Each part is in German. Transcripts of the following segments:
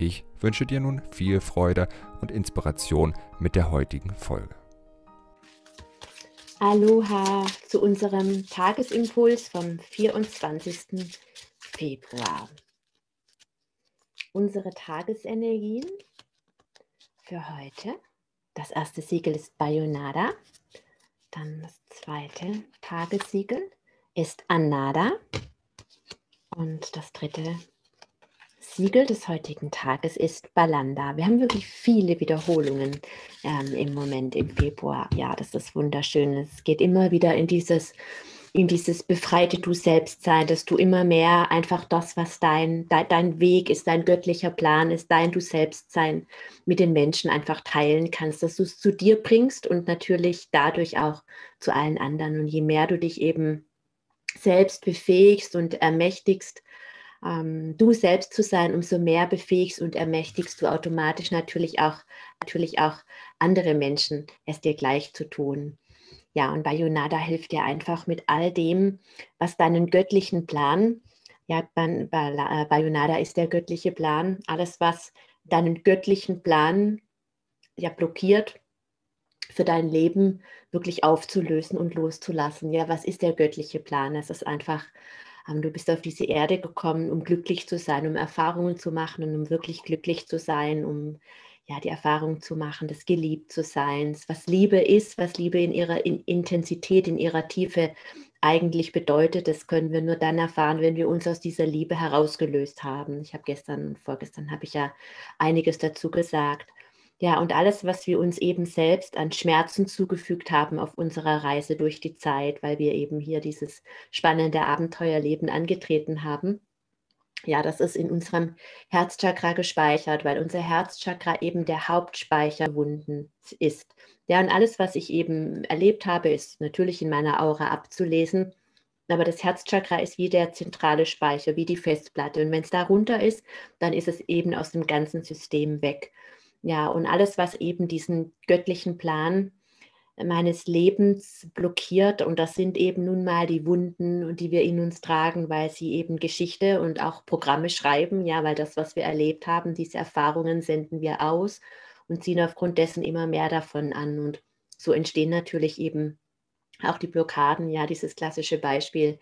Ich wünsche dir nun viel Freude und Inspiration mit der heutigen Folge. Aloha zu unserem Tagesimpuls vom 24. Februar. Unsere Tagesenergien für heute. Das erste Siegel ist Bayonada. Dann das zweite Tagessiegel ist Anada. Und das dritte Siegel des heutigen Tages ist Balanda. Wir haben wirklich viele Wiederholungen ähm, im Moment im Februar. Ja, das ist wunderschön. Es geht immer wieder in dieses, in dieses befreite Du selbst sein, dass du immer mehr einfach das, was dein, dein, dein Weg ist, dein göttlicher Plan ist, dein Du selbst sein mit den Menschen einfach teilen kannst, dass du es zu dir bringst und natürlich dadurch auch zu allen anderen. Und je mehr du dich eben selbst befähigst und ermächtigst, ähm, du selbst zu sein, umso mehr befähigst und ermächtigst du automatisch natürlich auch, natürlich auch andere Menschen, es dir gleich zu tun. Ja, und Bayonada hilft dir einfach mit all dem, was deinen göttlichen Plan, ja, Bayonada ist der göttliche Plan, alles, was deinen göttlichen Plan ja blockiert, für dein Leben wirklich aufzulösen und loszulassen. Ja, was ist der göttliche Plan? Es ist einfach, du bist auf diese Erde gekommen, um glücklich zu sein, um Erfahrungen zu machen und um wirklich glücklich zu sein, um ja die Erfahrung zu machen, des Geliebtseins, was Liebe ist, was Liebe in ihrer in Intensität, in ihrer Tiefe eigentlich bedeutet, das können wir nur dann erfahren, wenn wir uns aus dieser Liebe herausgelöst haben. Ich habe gestern und vorgestern habe ich ja einiges dazu gesagt. Ja, und alles, was wir uns eben selbst an Schmerzen zugefügt haben auf unserer Reise durch die Zeit, weil wir eben hier dieses spannende Abenteuerleben angetreten haben. Ja, das ist in unserem Herzchakra gespeichert, weil unser Herzchakra eben der Hauptspeicher Wunden ist. Ja, und alles, was ich eben erlebt habe, ist natürlich in meiner Aura abzulesen. Aber das Herzchakra ist wie der zentrale Speicher, wie die Festplatte. Und wenn es da runter ist, dann ist es eben aus dem ganzen System weg. Ja, und alles, was eben diesen göttlichen Plan meines Lebens blockiert. Und das sind eben nun mal die Wunden, die wir in uns tragen, weil sie eben Geschichte und auch Programme schreiben. Ja, weil das, was wir erlebt haben, diese Erfahrungen senden wir aus und ziehen aufgrund dessen immer mehr davon an. Und so entstehen natürlich eben auch die Blockaden. Ja, dieses klassische Beispiel,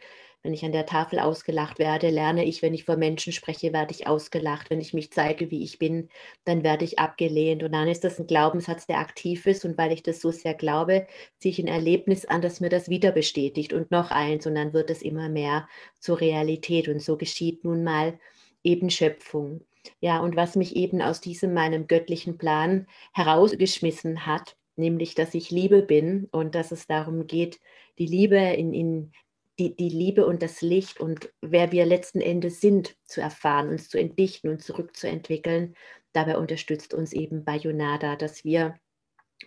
wenn ich an der Tafel ausgelacht werde, lerne ich, wenn ich vor Menschen spreche, werde ich ausgelacht. Wenn ich mich zeige, wie ich bin, dann werde ich abgelehnt. Und dann ist das ein Glaubenssatz, der aktiv ist. Und weil ich das so sehr glaube, ziehe ich ein Erlebnis an, das mir das wieder bestätigt. Und noch eins. Und dann wird es immer mehr zur Realität. Und so geschieht nun mal eben Schöpfung. Ja, und was mich eben aus diesem meinem göttlichen Plan herausgeschmissen hat, nämlich dass ich Liebe bin und dass es darum geht, die Liebe in, in die, die Liebe und das Licht und wer wir letzten Endes sind, zu erfahren, uns zu entdichten und zurückzuentwickeln. Dabei unterstützt uns eben Bayonada, dass wir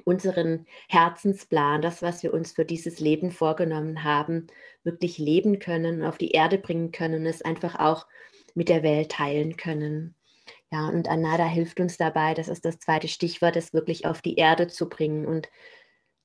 unseren Herzensplan, das, was wir uns für dieses Leben vorgenommen haben, wirklich leben können, auf die Erde bringen können, es einfach auch mit der Welt teilen können. Ja, und Anada hilft uns dabei, das ist das zweite Stichwort, es wirklich auf die Erde zu bringen und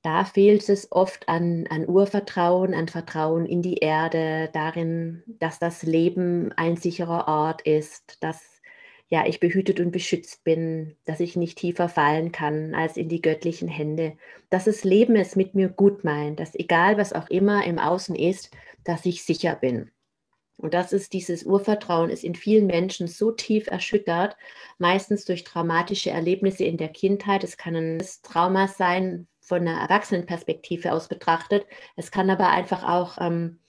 da fehlt es oft an, an Urvertrauen, an Vertrauen in die Erde, darin, dass das Leben ein sicherer Ort ist, dass ja, ich behütet und beschützt bin, dass ich nicht tiefer fallen kann als in die göttlichen Hände, dass das Leben es mit mir gut meint, dass egal was auch immer im Außen ist, dass ich sicher bin. Und das ist dieses Urvertrauen, ist in vielen Menschen so tief erschüttert, meistens durch traumatische Erlebnisse in der Kindheit. Es kann ein Trauma sein, von einer Erwachsenenperspektive aus betrachtet. Es kann aber einfach auch ähm,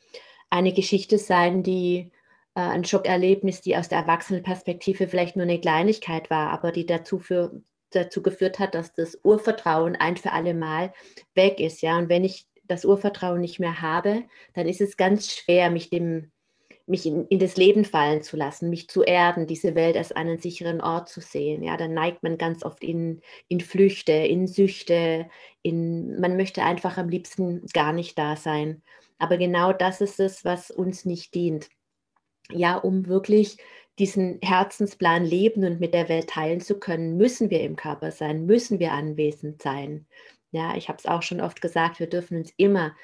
eine Geschichte sein, die äh, ein Schockerlebnis, die aus der Erwachsenenperspektive vielleicht nur eine Kleinigkeit war, aber die dazu, für, dazu geführt hat, dass das Urvertrauen ein für alle Mal weg ist. Ja? Und wenn ich das Urvertrauen nicht mehr habe, dann ist es ganz schwer, mich dem mich in, in, das Leben fallen zu lassen, mich zu erden, diese Welt als einen sicheren Ort zu sehen. Ja, dann neigt man ganz oft in, in Flüchte, in Süchte, in, man möchte einfach am liebsten gar nicht da sein. Aber genau das ist es, was uns nicht dient. Ja, um wirklich diesen Herzensplan leben und mit der Welt teilen zu können, müssen wir im Körper sein, müssen wir anwesend sein. Ja, ich habe es auch schon oft gesagt, wir dürfen uns immer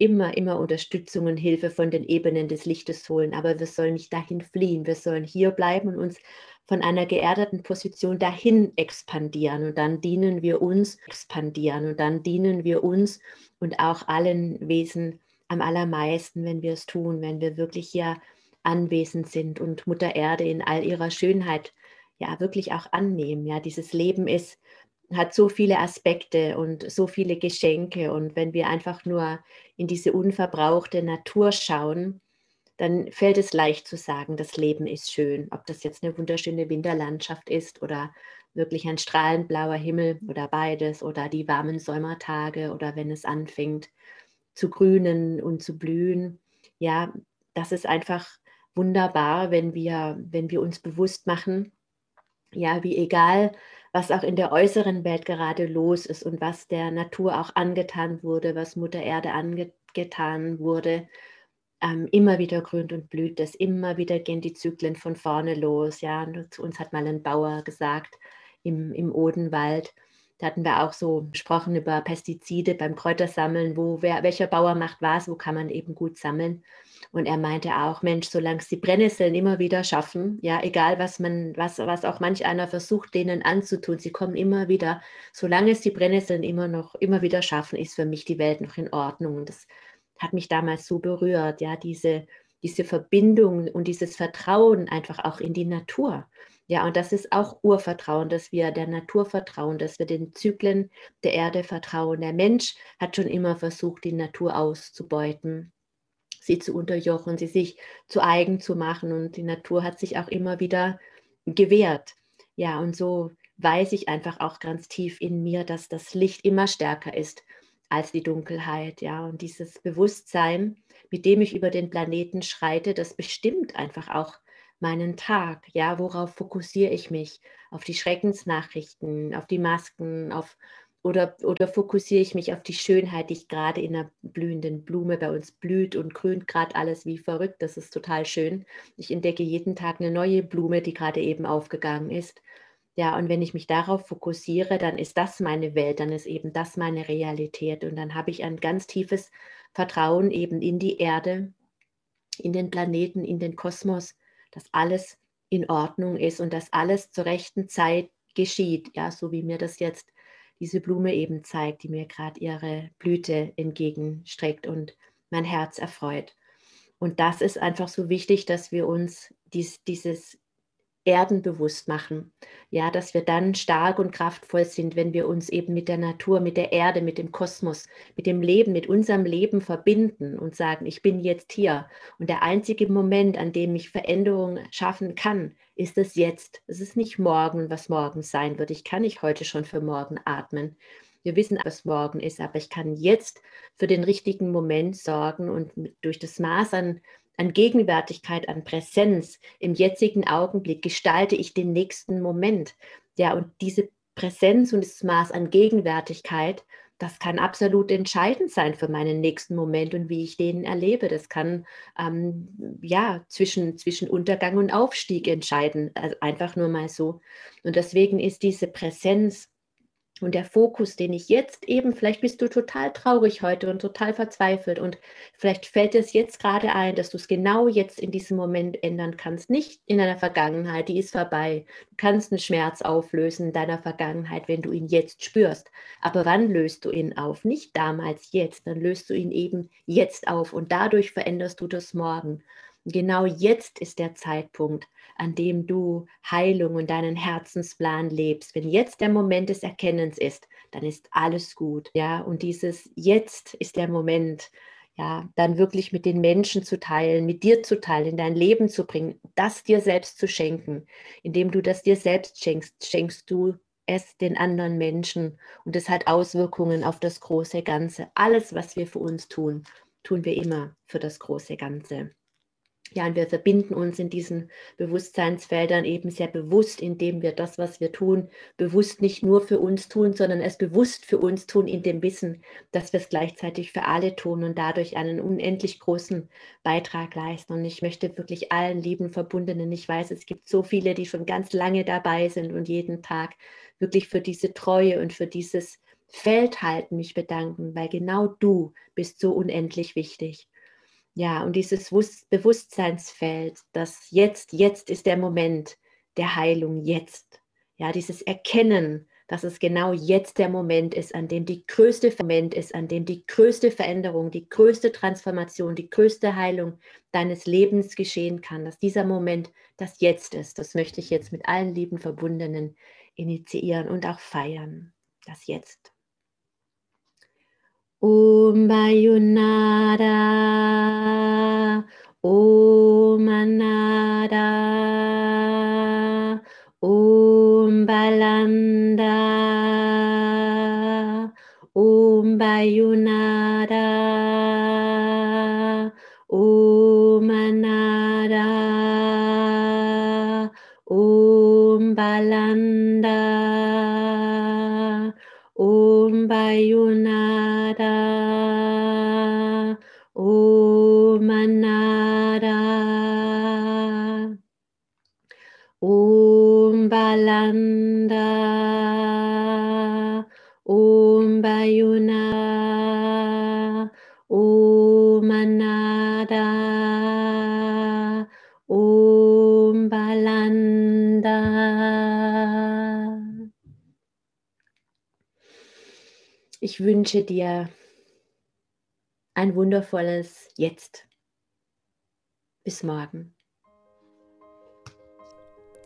immer, immer Unterstützung und Hilfe von den Ebenen des Lichtes holen, aber wir sollen nicht dahin fliehen, wir sollen hier bleiben und uns von einer geerdeten Position dahin expandieren. Und dann dienen wir uns, expandieren. Und dann dienen wir uns und auch allen Wesen am allermeisten, wenn wir es tun, wenn wir wirklich hier anwesend sind und Mutter Erde in all ihrer Schönheit ja wirklich auch annehmen. Ja, dieses Leben ist hat so viele Aspekte und so viele Geschenke. Und wenn wir einfach nur in diese unverbrauchte Natur schauen, dann fällt es leicht zu sagen, das Leben ist schön. Ob das jetzt eine wunderschöne Winterlandschaft ist oder wirklich ein strahlend blauer Himmel oder beides oder die warmen Sommertage oder wenn es anfängt zu grünen und zu blühen. Ja, das ist einfach wunderbar, wenn wir, wenn wir uns bewusst machen, ja, wie egal was auch in der äußeren Welt gerade los ist und was der Natur auch angetan wurde, was Mutter Erde angetan wurde, ähm, immer wieder grünt und blüht es, immer wieder gehen die Zyklen von vorne los. Ja, und zu uns hat mal ein Bauer gesagt im, im Odenwald, da hatten wir auch so gesprochen über Pestizide beim Kräutersammeln, wo wer, welcher Bauer macht was, wo kann man eben gut sammeln. Und er meinte auch, Mensch, solange es die Brennnesseln immer wieder schaffen, ja, egal was man, was, was auch manch einer versucht, denen anzutun, sie kommen immer wieder, solange es die Brennnesseln immer noch, immer wieder schaffen, ist für mich die Welt noch in Ordnung. Und das hat mich damals so berührt, ja, diese, diese Verbindung und dieses Vertrauen einfach auch in die Natur. Ja, und das ist auch Urvertrauen, dass wir der Natur vertrauen, dass wir den Zyklen der Erde vertrauen. Der Mensch hat schon immer versucht, die Natur auszubeuten sie zu unterjochen, sie sich zu eigen zu machen. Und die Natur hat sich auch immer wieder gewehrt. Ja, und so weiß ich einfach auch ganz tief in mir, dass das Licht immer stärker ist als die Dunkelheit. Ja, und dieses Bewusstsein, mit dem ich über den Planeten schreite, das bestimmt einfach auch meinen Tag. Ja, worauf fokussiere ich mich? Auf die Schreckensnachrichten, auf die Masken, auf oder, oder fokussiere ich mich auf die Schönheit, die ich gerade in einer blühenden Blume bei uns blüht und grünt gerade alles wie verrückt. Das ist total schön. Ich entdecke jeden Tag eine neue Blume, die gerade eben aufgegangen ist. Ja, und wenn ich mich darauf fokussiere, dann ist das meine Welt, dann ist eben das meine Realität. Und dann habe ich ein ganz tiefes Vertrauen eben in die Erde, in den Planeten, in den Kosmos, dass alles in Ordnung ist und dass alles zur rechten Zeit geschieht. Ja, so wie mir das jetzt diese Blume eben zeigt, die mir gerade ihre Blüte entgegenstreckt und mein Herz erfreut. Und das ist einfach so wichtig, dass wir uns dies, dieses Erden bewusst machen. Ja, dass wir dann stark und kraftvoll sind, wenn wir uns eben mit der Natur, mit der Erde, mit dem Kosmos, mit dem Leben, mit unserem Leben verbinden und sagen, ich bin jetzt hier. Und der einzige Moment, an dem ich Veränderung schaffen kann, ist es jetzt. Es ist nicht morgen, was morgen sein wird. Ich kann nicht heute schon für morgen atmen. Wir wissen, was morgen ist, aber ich kann jetzt für den richtigen Moment sorgen und durch das Maß an an Gegenwärtigkeit, an Präsenz im jetzigen Augenblick gestalte ich den nächsten Moment. Ja, und diese Präsenz und das Maß an Gegenwärtigkeit, das kann absolut entscheidend sein für meinen nächsten Moment und wie ich den erlebe. Das kann ähm, ja zwischen, zwischen Untergang und Aufstieg entscheiden, also einfach nur mal so. Und deswegen ist diese Präsenz und der Fokus, den ich jetzt eben, vielleicht bist du total traurig heute und total verzweifelt und vielleicht fällt es jetzt gerade ein, dass du es genau jetzt in diesem Moment ändern kannst, nicht in deiner Vergangenheit, die ist vorbei. Du kannst einen Schmerz auflösen in deiner Vergangenheit, wenn du ihn jetzt spürst. Aber wann löst du ihn auf? Nicht damals, jetzt, dann löst du ihn eben jetzt auf und dadurch veränderst du das morgen. Genau jetzt ist der Zeitpunkt, an dem du Heilung und deinen Herzensplan lebst. Wenn jetzt der Moment des Erkennens ist, dann ist alles gut. Ja, und dieses Jetzt ist der Moment, ja, dann wirklich mit den Menschen zu teilen, mit dir zu teilen, in dein Leben zu bringen, das dir selbst zu schenken. Indem du das dir selbst schenkst, schenkst du es den anderen Menschen und es hat Auswirkungen auf das große Ganze. Alles, was wir für uns tun, tun wir immer für das große Ganze. Ja, und wir verbinden uns in diesen Bewusstseinsfeldern eben sehr bewusst, indem wir das, was wir tun, bewusst nicht nur für uns tun, sondern es bewusst für uns tun, in dem Wissen, dass wir es gleichzeitig für alle tun und dadurch einen unendlich großen Beitrag leisten. Und ich möchte wirklich allen lieben Verbundenen, ich weiß, es gibt so viele, die schon ganz lange dabei sind und jeden Tag wirklich für diese Treue und für dieses Feldhalten mich bedanken, weil genau du bist so unendlich wichtig. Ja, und dieses Bewusstseinsfeld, das jetzt, jetzt ist der Moment der Heilung, jetzt. Ja, dieses Erkennen, dass es genau jetzt der Moment ist, an dem die größte Moment ist, an dem die größte Veränderung, die größte Transformation, die größte Heilung deines Lebens geschehen kann, dass dieser Moment das Jetzt ist. Das möchte ich jetzt mit allen lieben Verbundenen initiieren und auch feiern. Das Jetzt. Om Bayunada, Om Anada, Om Balanda, Om Bayunada, Balanda, Om Bayuna, Om Anada, Om Balanda. Ich wünsche dir ein wundervolles Jetzt. Bis morgen.